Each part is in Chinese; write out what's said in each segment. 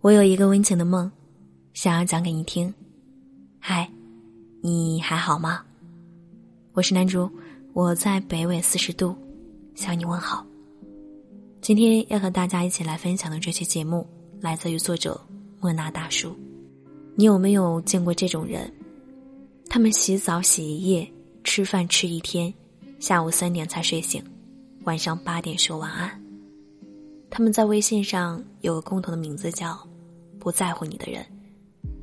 我有一个温情的梦，想要讲给你听。嗨，你还好吗？我是南竹，我在北纬四十度向你问好。今天要和大家一起来分享的这期节目，来自于作者莫那大叔。你有没有见过这种人？他们洗澡洗一夜，吃饭吃一天，下午三点才睡醒，晚上八点说晚安。他们在微信上有个共同的名字叫“不在乎你的人”。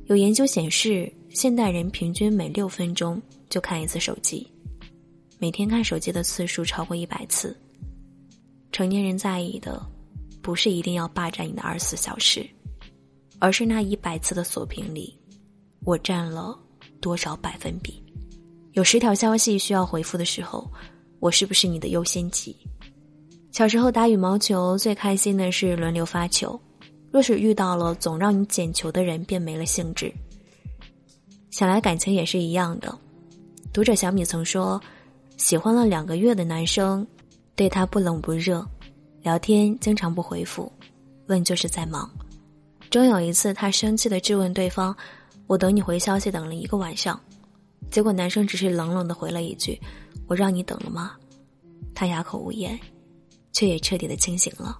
有研究显示，现代人平均每六分钟就看一次手机，每天看手机的次数超过一百次。成年人在意的，不是一定要霸占你的二十四小时，而是那一百次的锁屏里，我占了多少百分比？有十条消息需要回复的时候，我是不是你的优先级？小时候打羽毛球最开心的是轮流发球，若是遇到了总让你捡球的人，便没了兴致。想来感情也是一样的。读者小米曾说，喜欢了两个月的男生，对他不冷不热，聊天经常不回复，问就是在忙。终有一次，他生气的质问对方：“我等你回消息等了一个晚上。”结果男生只是冷冷的回了一句：“我让你等了吗？”他哑口无言。却也彻底的清醒了，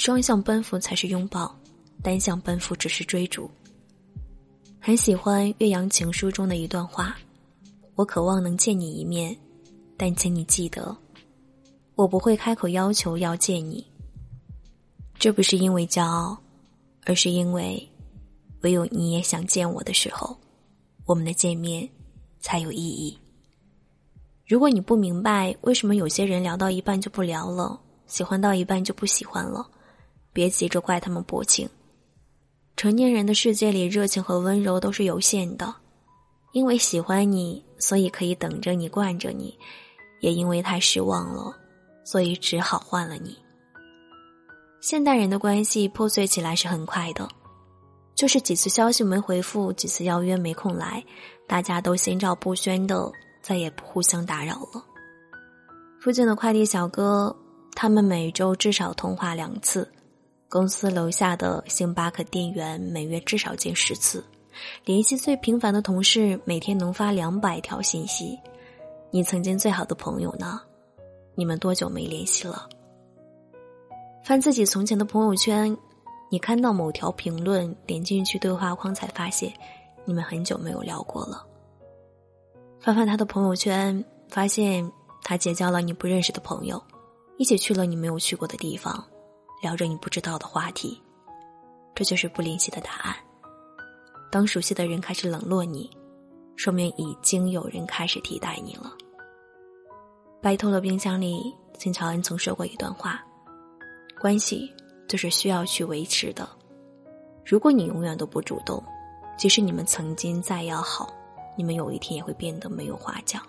双向奔赴才是拥抱，单向奔赴只是追逐。很喜欢《岳阳情书》中的一段话：“我渴望能见你一面，但请你记得，我不会开口要求要见你。这不是因为骄傲，而是因为，唯有你也想见我的时候，我们的见面才有意义。”如果你不明白为什么有些人聊到一半就不聊了，喜欢到一半就不喜欢了，别急着怪他们薄情。成年人的世界里，热情和温柔都是有限的。因为喜欢你，所以可以等着你惯着你；也因为太失望了，所以只好换了你。现代人的关系破碎起来是很快的，就是几次消息没回复，几次邀约没空来，大家都心照不宣的。再也不互相打扰了。附近的快递小哥，他们每周至少通话两次；公司楼下的星巴克店员每月至少见十次；联系最频繁的同事每天能发两百条信息。你曾经最好的朋友呢？你们多久没联系了？翻自己从前的朋友圈，你看到某条评论，点进去对话框，才发现你们很久没有聊过了。翻翻他的朋友圈，发现他结交了你不认识的朋友，一起去了你没有去过的地方，聊着你不知道的话题，这就是不联系的答案。当熟悉的人开始冷落你，说明已经有人开始替代你了。白透了冰箱里，金乔恩曾说过一段话：关系就是需要去维持的。如果你永远都不主动，即使你们曾经再要好。你们有一天也会变得没有话讲。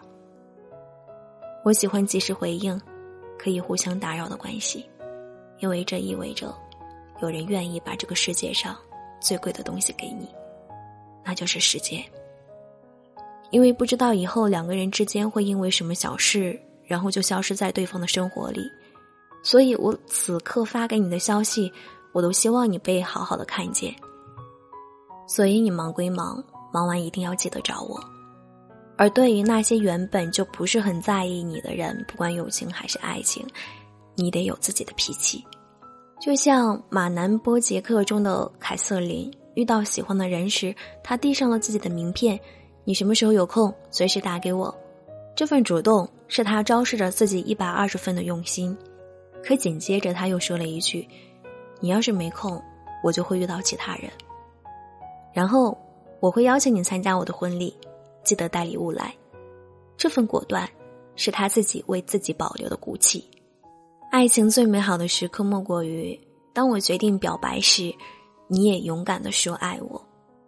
我喜欢及时回应，可以互相打扰的关系，因为这意味着有人愿意把这个世界上最贵的东西给你，那就是时间。因为不知道以后两个人之间会因为什么小事，然后就消失在对方的生活里，所以我此刻发给你的消息，我都希望你被好好的看见。所以你忙归忙。忙完一定要记得找我，而对于那些原本就不是很在意你的人，不管友情还是爱情，你得有自己的脾气。就像《马南波杰克》中的凯瑟琳，遇到喜欢的人时，他递上了自己的名片：“你什么时候有空，随时打给我。”这份主动是他昭示着自己一百二十分的用心。可紧接着他又说了一句：“你要是没空，我就会遇到其他人。”然后。我会邀请你参加我的婚礼，记得带礼物来。这份果断，是他自己为自己保留的骨气。爱情最美好的时刻，莫过于当我决定表白时，你也勇敢的说爱我，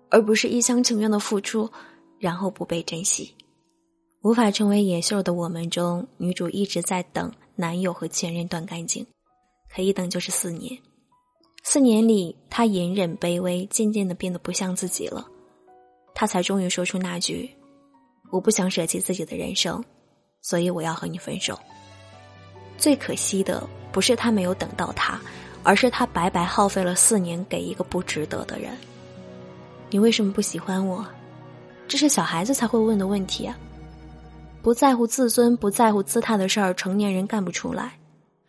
而不是一厢情愿的付出，然后不被珍惜。无法成为野兽的我们中，女主一直在等男友和前任断干净，可一等就是四年。四年里，她隐忍卑微，渐渐的变得不像自己了。他才终于说出那句：“我不想舍弃自己的人生，所以我要和你分手。”最可惜的不是他没有等到他，而是他白白耗费了四年给一个不值得的人。你为什么不喜欢我？这是小孩子才会问的问题啊！不在乎自尊、不在乎姿态的事儿，成年人干不出来。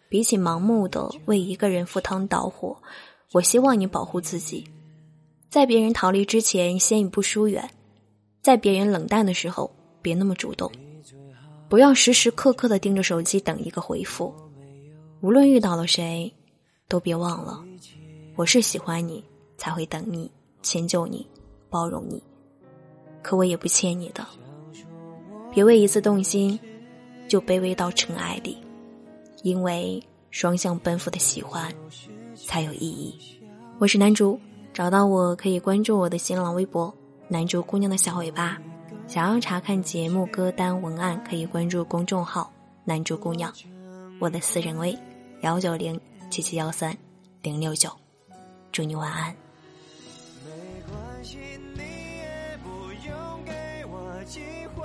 比起盲目的为一个人赴汤蹈火，我希望你保护自己，在别人逃离之前先一步疏远，在别人冷淡的时候别那么主动，不要时时刻刻的盯着手机等一个回复。无论遇到了谁，都别忘了，我是喜欢你才会等你、迁就你、包容你，可我也不欠你的。别为一次动心，就卑微到尘埃里。因为双向奔赴的喜欢才有意义。我是南竹，找到我可以关注我的新浪微博“南竹姑娘的小尾巴”。想要查看节目歌单文案可以关注公众号南珠姑娘我的私人微幺九零七七幺三零六九。祝你晚安。没关系你也不用给我机会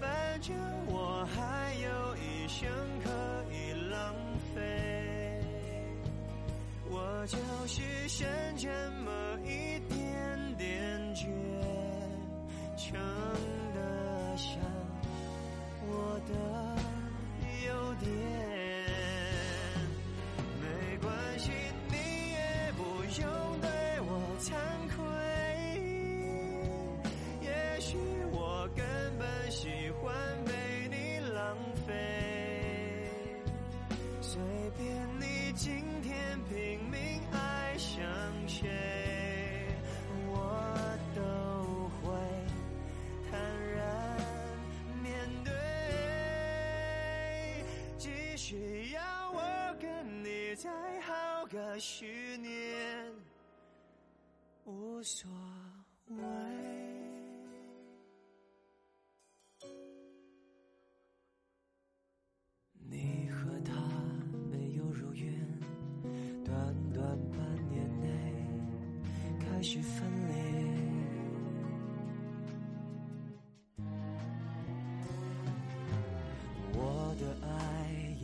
反正我还有一生可以浪费。我就是旋转门今天拼命爱上谁，我都会坦然面对，即使要我跟你再耗个十年。无所谓。